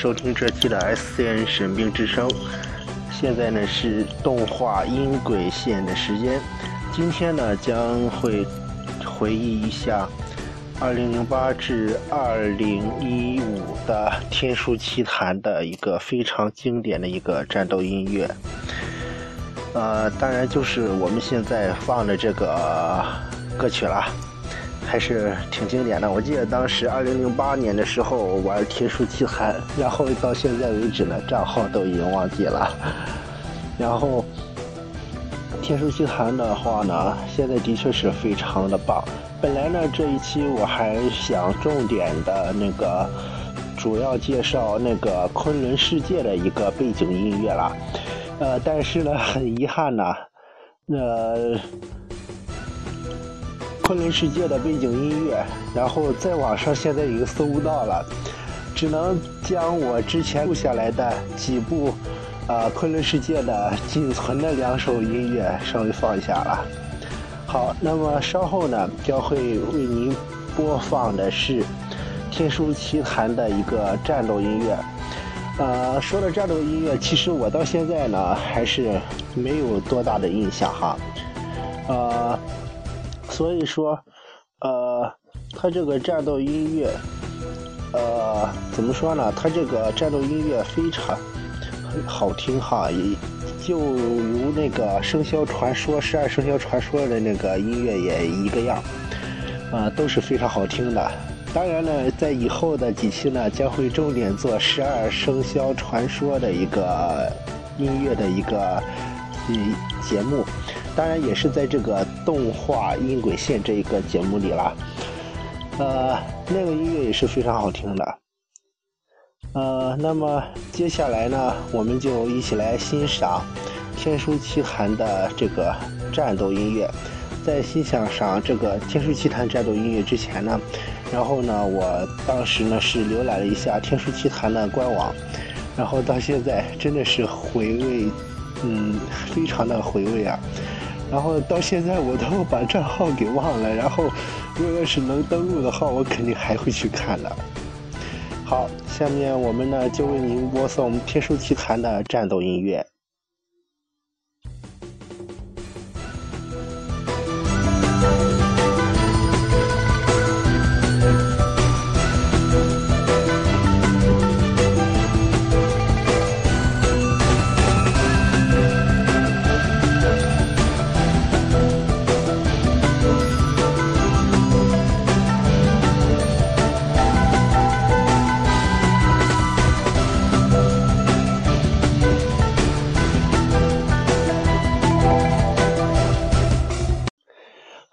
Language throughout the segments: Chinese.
收听这期的 SCN 神兵之声。现在呢是动画音轨线的时间，今天呢将会回忆一下2008至2015的《天书奇谭》的一个非常经典的一个战斗音乐。呃，当然就是我们现在放的这个歌曲了。还是挺经典的。我记得当时二零零八年的时候玩《天书奇谭》，然后到现在为止呢，账号都已经忘记了。然后《天书奇谭》的话呢，现在的确是非常的棒。本来呢，这一期我还想重点的那个主要介绍那个昆仑世界的一个背景音乐了，呃，但是呢，很遗憾呢，呃。昆仑世界的背景音乐，然后在网上现在已经搜不到了，只能将我之前录下来的几部，呃，昆仑世界的仅存的两首音乐稍微放一下了。好，那么稍后呢，将会为您播放的是《天书奇谭》的一个战斗音乐。呃，说到战斗音乐，其实我到现在呢还是没有多大的印象哈，呃。所以说，呃，他这个战斗音乐，呃，怎么说呢？他这个战斗音乐非常好听哈，也就如那个《生肖传说》《十二生肖传说》的那个音乐也一个样，啊，都是非常好听的。当然呢，在以后的几期呢，将会重点做《十二生肖传说》的一个音乐的一个嗯节目。当然也是在这个动画音轨线这一个节目里了，呃，那个音乐也是非常好听的，呃，那么接下来呢，我们就一起来欣赏《天书奇谭》的这个战斗音乐。在欣赏上这个《天书奇谭》战斗音乐之前呢，然后呢，我当时呢是浏览了一下《天书奇谭》的官网，然后到现在真的是回味，嗯，非常的回味啊。然后到现在我都把账号给忘了，然后如果是能登录的话，我肯定还会去看的。好，下面我们呢就为您播送《天书奇谭》的战斗音乐。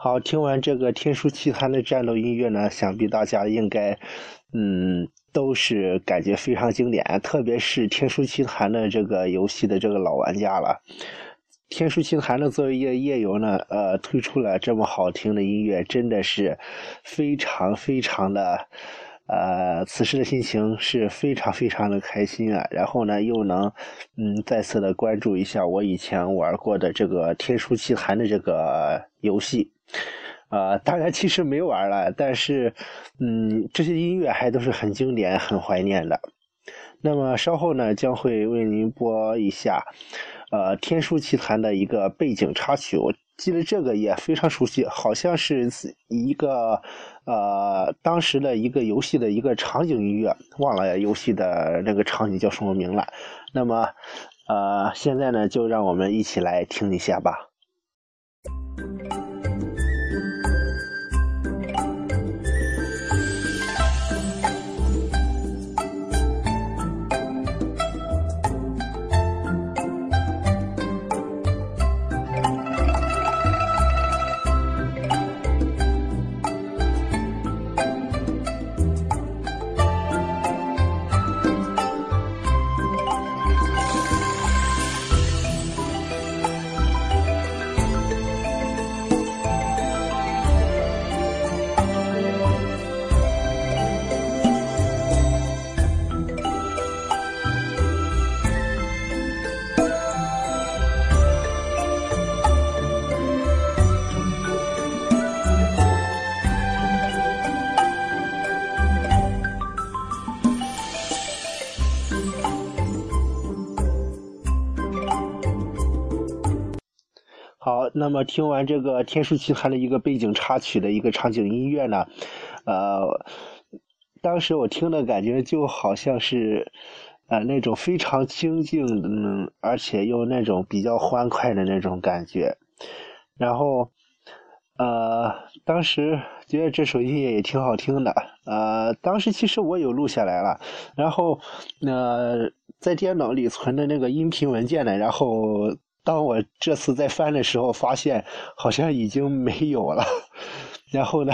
好，听完这个《天书奇谭》的战斗音乐呢，想必大家应该，嗯，都是感觉非常经典，特别是《天书奇谭》的这个游戏的这个老玩家了。《天书奇谭》的作为一个页游呢，呃，推出了这么好听的音乐，真的是非常非常的，呃，此时的心情是非常非常的开心啊。然后呢，又能，嗯，再次的关注一下我以前玩过的这个《天书奇谭》的这个游戏。呃，当然其实没玩了，但是，嗯，这些音乐还都是很经典、很怀念的。那么稍后呢，将会为您播一下，呃，《天书奇谭》的一个背景插曲。我记得这个也非常熟悉，好像是一个呃当时的一个游戏的一个场景音乐，忘了游戏的那个场景叫什么名了。那么，呃，现在呢，就让我们一起来听一下吧。好那么听完这个《天书奇谭》的一个背景插曲的一个场景音乐呢，呃，当时我听的感觉就好像是，呃，那种非常清静，嗯，而且又那种比较欢快的那种感觉。然后，呃，当时觉得这首音乐也挺好听的，呃，当时其实我有录下来了，然后，呃，在电脑里存的那个音频文件呢，然后。当我这次在翻的时候，发现好像已经没有了，然后呢，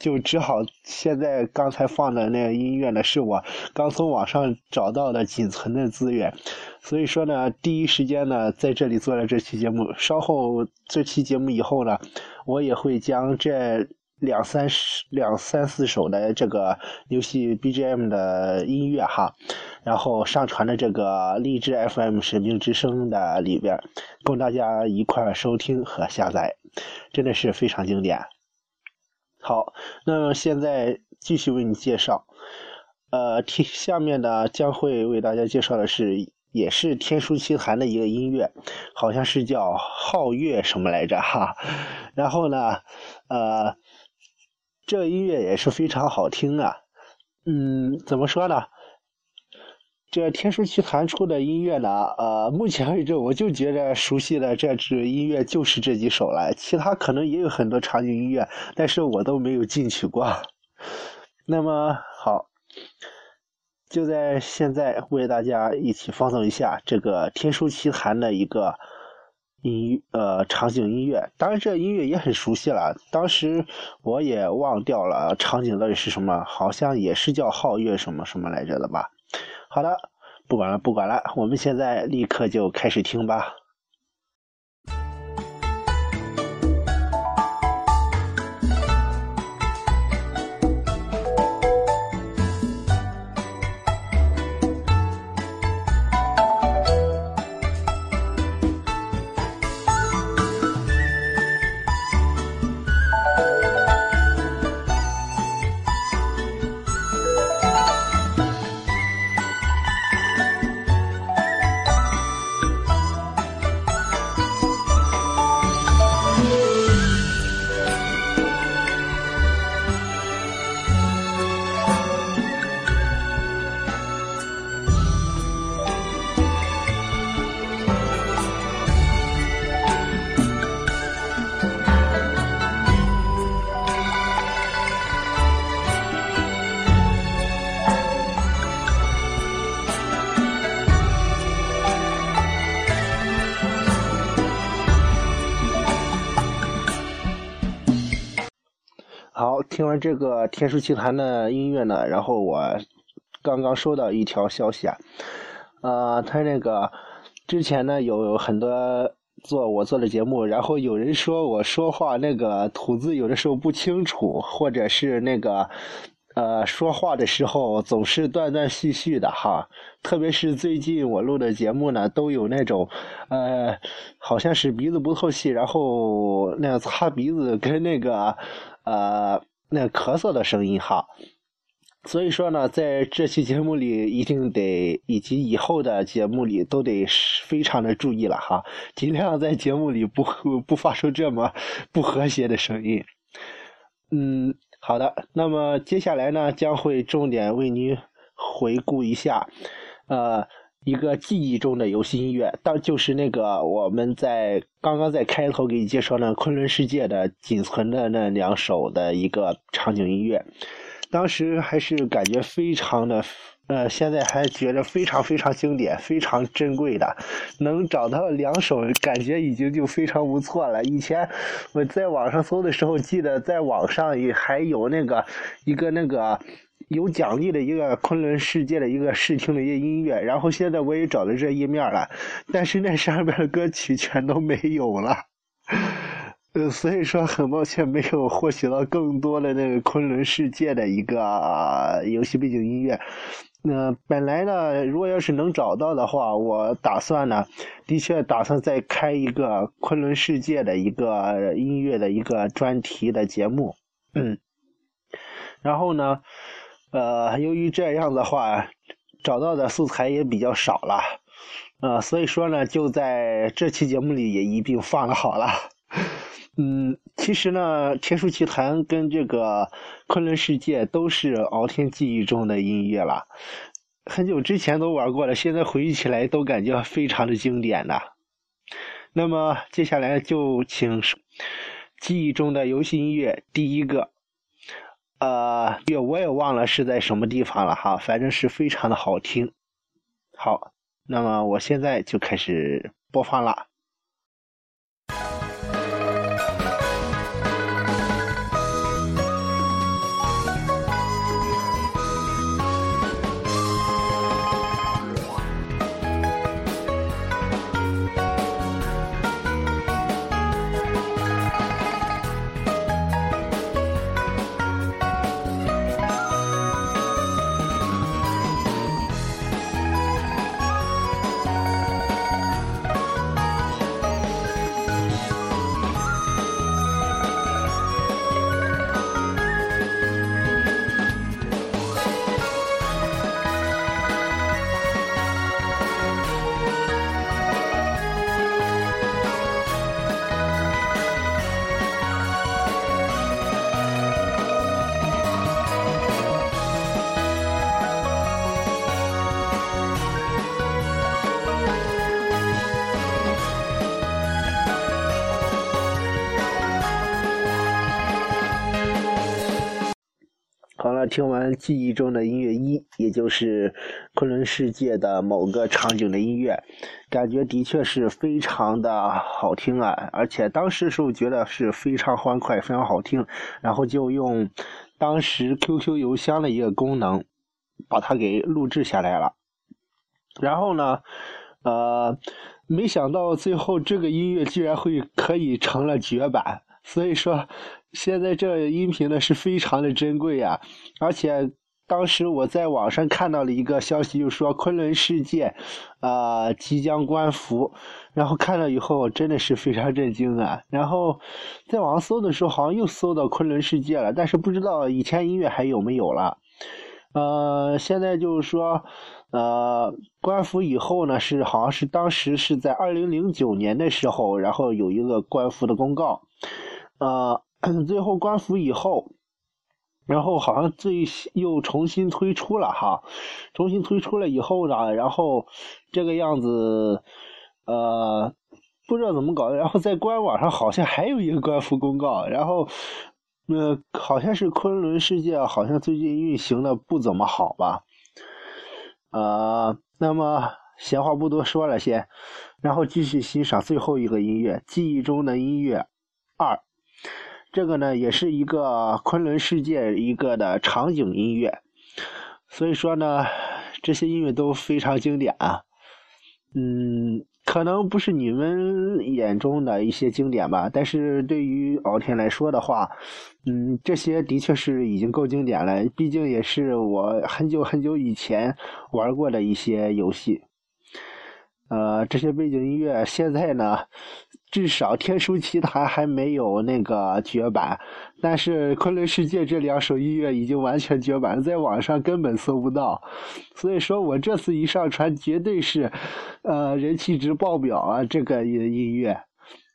就只好现在刚才放的那个音乐呢，是我刚从网上找到的仅存的资源，所以说呢，第一时间呢在这里做了这期节目。稍后这期节目以后呢，我也会将这。两三十、两三四首的这个游戏 BGM 的音乐哈，然后上传的这个荔枝 FM 神兵之声的里边，供大家一块收听和下载，真的是非常经典。好，那么现在继续为你介绍，呃，下面呢将会为大家介绍的是，也是天书奇谭的一个音乐，好像是叫皓月什么来着哈，然后呢，呃。这音乐也是非常好听啊，嗯，怎么说呢？这天书奇谭出的音乐呢，呃，目前为止我就觉得熟悉的这支音乐就是这几首了，其他可能也有很多场景音乐，但是我都没有进去过。那么好，就在现在为大家一起放送一下这个天书奇谭的一个。音呃场景音乐，当然这音乐也很熟悉了。当时我也忘掉了场景到底是什么，好像也是叫皓月什么什么来着的吧。好的，不管了不管了，我们现在立刻就开始听吧。听完这个天书奇谈的音乐呢，然后我刚刚收到一条消息啊，呃，他那个之前呢有很多做我做的节目，然后有人说我说话那个吐字有的时候不清楚，或者是那个呃说话的时候总是断断续续的哈，特别是最近我录的节目呢，都有那种呃好像是鼻子不透气，然后那个擦鼻子跟那个呃。那咳嗽的声音哈，所以说呢，在这期节目里一定得，以及以后的节目里都得非常的注意了哈，尽量在节目里不不发出这么不和谐的声音。嗯，好的，那么接下来呢，将会重点为您回顾一下，呃。一个记忆中的游戏音乐，当就是那个我们在刚刚在开头给你介绍那昆仑世界的仅存的那两首的一个场景音乐，当时还是感觉非常的，呃，现在还觉得非常非常经典、非常珍贵的，能找到两首，感觉已经就非常不错了。以前我在网上搜的时候，记得在网上也还有那个一个那个。有奖励的一个昆仑世界的一个试听的一个音乐，然后现在我也找到这页面了，但是那上面的歌曲全都没有了，呃，所以说很抱歉没有获取到更多的那个昆仑世界的一个游戏背景音乐。那本来呢，如果要是能找到的话，我打算呢，的确打算再开一个昆仑世界的一个音乐的一个专题的节目，嗯，然后呢。呃，由于这样的话，找到的素材也比较少了，呃，所以说呢，就在这期节目里也一并放了好了。嗯，其实呢，《天书奇谭》跟这个《昆仑世界》都是敖天记忆中的音乐了，很久之前都玩过了，现在回忆起来都感觉非常的经典的。那么接下来就请记忆中的游戏音乐第一个，呃，对我也忘了是在什么地方了哈，反正是非常的好听。好，那么我现在就开始播放了。听完记忆中的音乐一，也就是昆仑世界的某个场景的音乐，感觉的确是非常的好听啊！而且当时时候觉得是非常欢快，非常好听，然后就用当时 QQ 邮箱的一个功能把它给录制下来了。然后呢，呃，没想到最后这个音乐居然会可以成了绝版，所以说。现在这音频呢是非常的珍贵呀，而且当时我在网上看到了一个消息，就说昆仑世界，啊即将关服，然后看了以后真的是非常震惊啊。然后在网上搜的时候，好像又搜到昆仑世界了，但是不知道以前音乐还有没有了。呃，现在就是说，呃，关服以后呢，是好像是当时是在二零零九年的时候，然后有一个关服的公告，呃。最后官服以后，然后好像最又重新推出了哈，重新推出了以后呢，然后这个样子，呃，不知道怎么搞的，然后在官网上好像还有一个官服公告，然后，呃，好像是昆仑世界好像最近运行的不怎么好吧，呃，那么闲话不多说了先，然后继续欣赏最后一个音乐，记忆中的音乐二。这个呢，也是一个昆仑世界一个的场景音乐，所以说呢，这些音乐都非常经典啊。嗯，可能不是你们眼中的一些经典吧，但是对于敖天来说的话，嗯，这些的确是已经够经典了，毕竟也是我很久很久以前玩过的一些游戏。呃，这些背景音乐现在呢？至少《天书奇谭》还没有那个绝版，但是《昆仑世界》这两首音乐已经完全绝版，在网上根本搜不到。所以说我这次一上传，绝对是，呃，人气值爆表啊！这个音乐，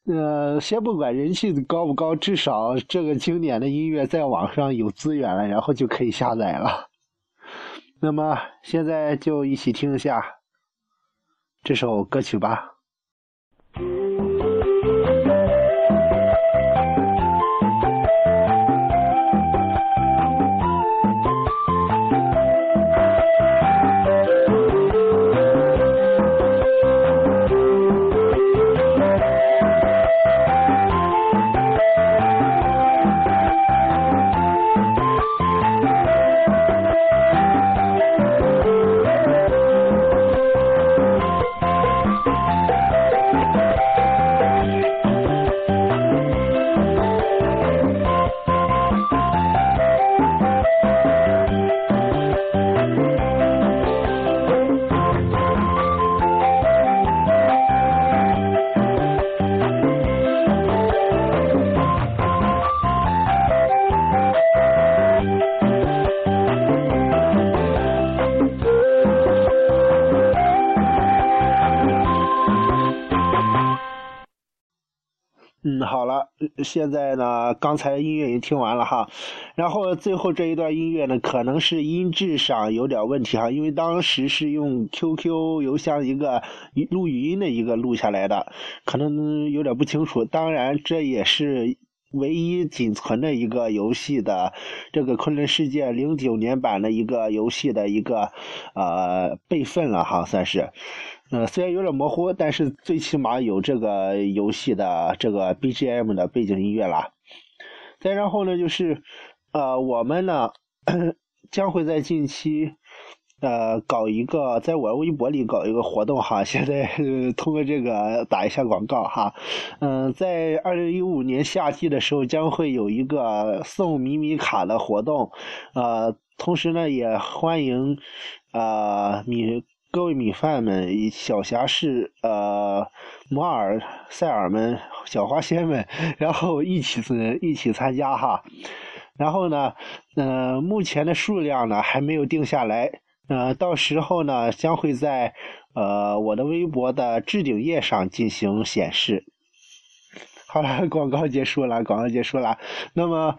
呃，先不管人气高不高，至少这个经典的音乐在网上有资源了，然后就可以下载了。那么现在就一起听一下这首歌曲吧。现在呢，刚才音乐已经听完了哈，然后最后这一段音乐呢，可能是音质上有点问题哈，因为当时是用 QQ 邮箱一个录语音的一个录下来的，可能有点不清楚。当然，这也是。唯一仅存的一个游戏的这个《昆仑世界》零九年版的一个游戏的一个呃备份了哈，算是，呃虽然有点模糊，但是最起码有这个游戏的这个 BGM 的背景音乐啦。再然后呢，就是呃我们呢将会在近期。呃，搞一个，在我微博里搞一个活动哈，现在通过这个打一下广告哈。嗯，在二零一五年夏季的时候，将会有一个送米米卡的活动，呃，同时呢，也欢迎呃米各位米饭们、小侠士、呃摩尔塞尔们、小花仙们，然后一起一起参加哈。然后呢，嗯，目前的数量呢还没有定下来。呃，到时候呢，将会在呃我的微博的置顶页上进行显示。好了，广告结束了，广告结束了。那么，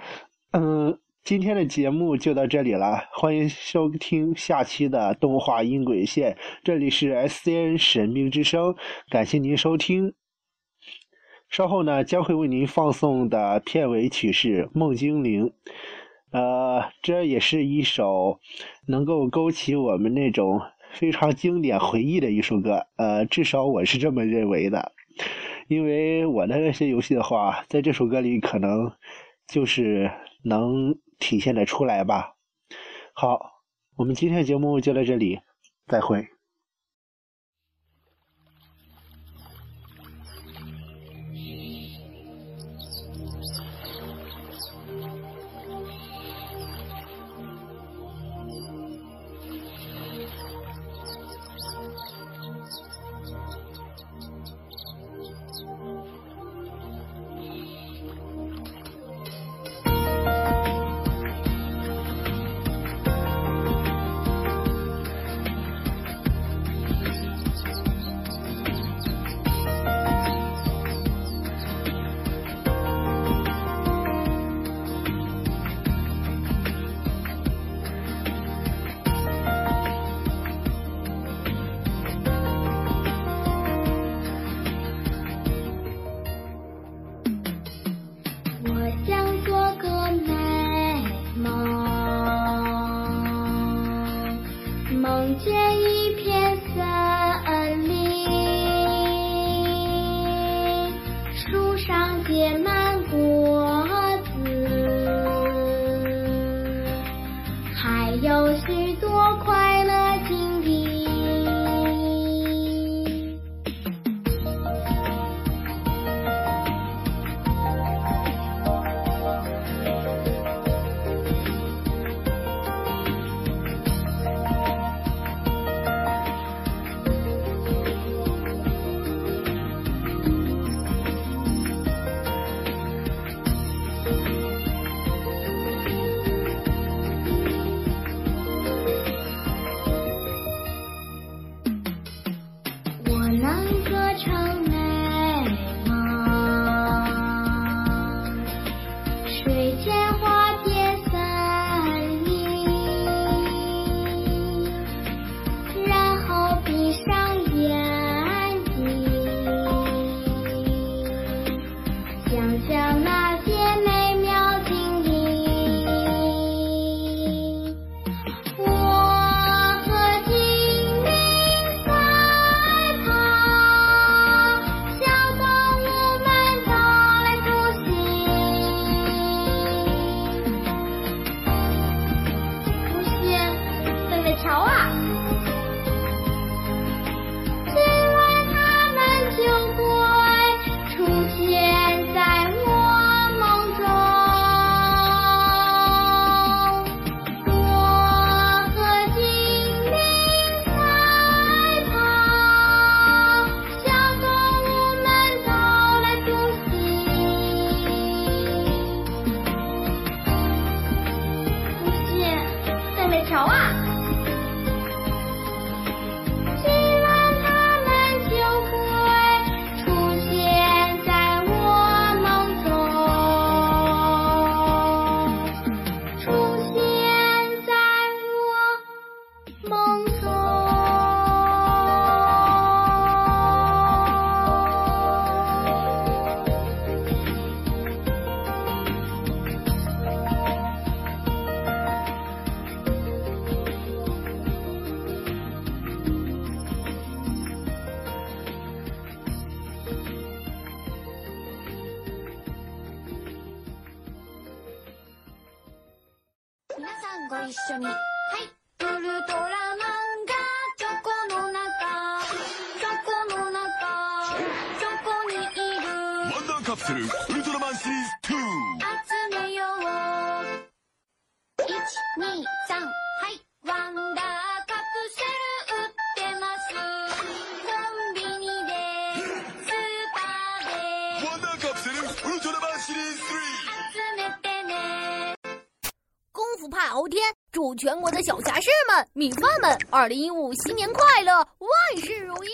嗯，今天的节目就到这里了，欢迎收听下期的动画音轨线。这里是 S C N 神兵之声，感谢您收听。稍后呢，将会为您放送的片尾曲是《梦精灵》。呃，这也是一首能够勾起我们那种非常经典回忆的一首歌。呃，至少我是这么认为的，因为我的那些游戏的话，在这首歌里可能就是能体现的出来吧。好，我们今天的节目就到这里，再会。day. 面条啊。皆さんご一緒に。はい。ウルトラマンがチョコの中。チョコの中。チョコにいる。ワンダーカプセルウルトラマンシリーズ全国的小侠士们、米饭们，二零一五新年快乐，万事如意！